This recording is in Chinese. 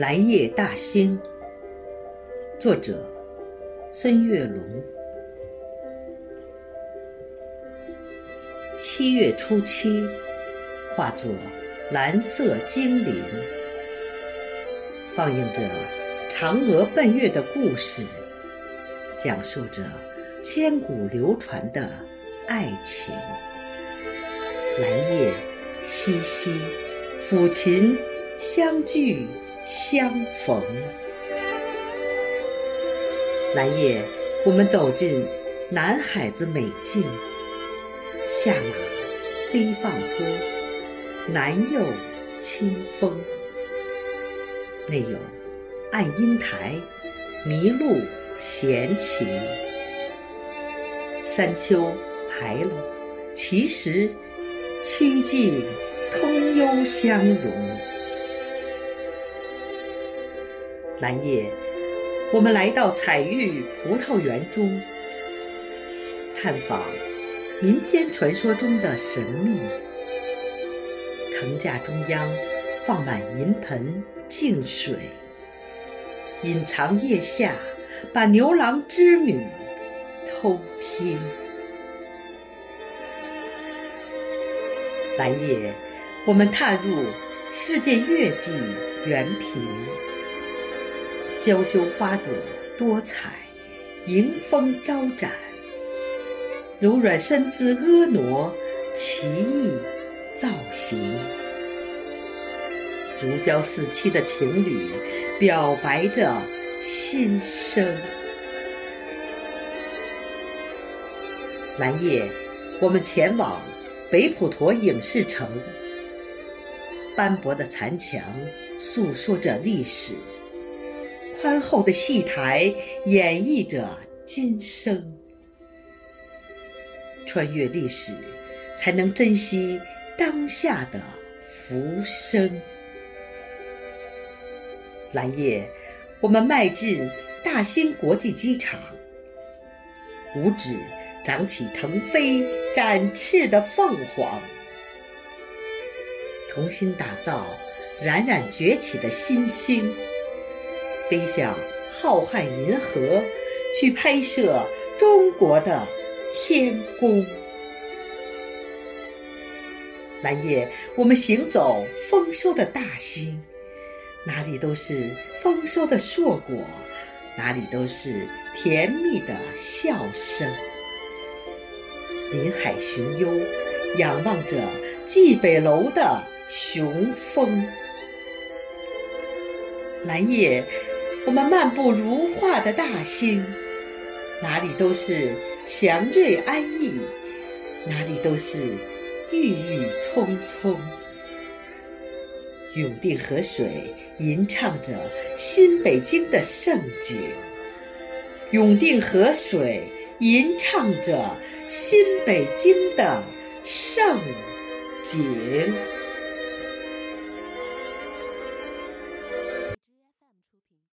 蓝夜大兴，作者孙月龙。七月初七，化作蓝色精灵，放映着嫦娥奔月的故事，讲述着千古流传的爱情。蓝夜淅淅，抚琴相聚相逢。蓝夜，我们走进南海子美境。下马飞放坡，南又清风。内有爱英台，麋鹿闲情。山丘排楼，奇石曲径，通幽相融。蓝夜，我们来到彩玉葡萄园中，探访。民间传说中的神秘，藤架中央放满银盆净水，隐藏腋下把牛郎织女偷听。蓝夜，我们踏入世界月季园坪，娇羞花朵多彩，迎风招展。柔软身姿婀娜，奇异造型，如胶似漆的情侣表白着心声。蓝夜，我们前往北普陀影视城，斑驳的残墙诉说着历史，宽厚的戏台演绎着今生。穿越历史，才能珍惜当下的浮生。蓝夜，我们迈进大兴国际机场，五指长起腾飞展翅的凤凰，同心打造冉冉崛起的新星，飞向浩瀚银河，去拍摄中国的。天宫，蓝夜，我们行走丰收的大兴，哪里都是丰收的硕果，哪里都是甜蜜的笑声。林海寻幽，仰望着蓟北楼的雄风。蓝夜，我们漫步如画的大兴，哪里都是。祥瑞安逸，哪里都是郁郁葱葱。永定河水吟唱着新北京的盛景，永定河水吟唱着新北京的盛景。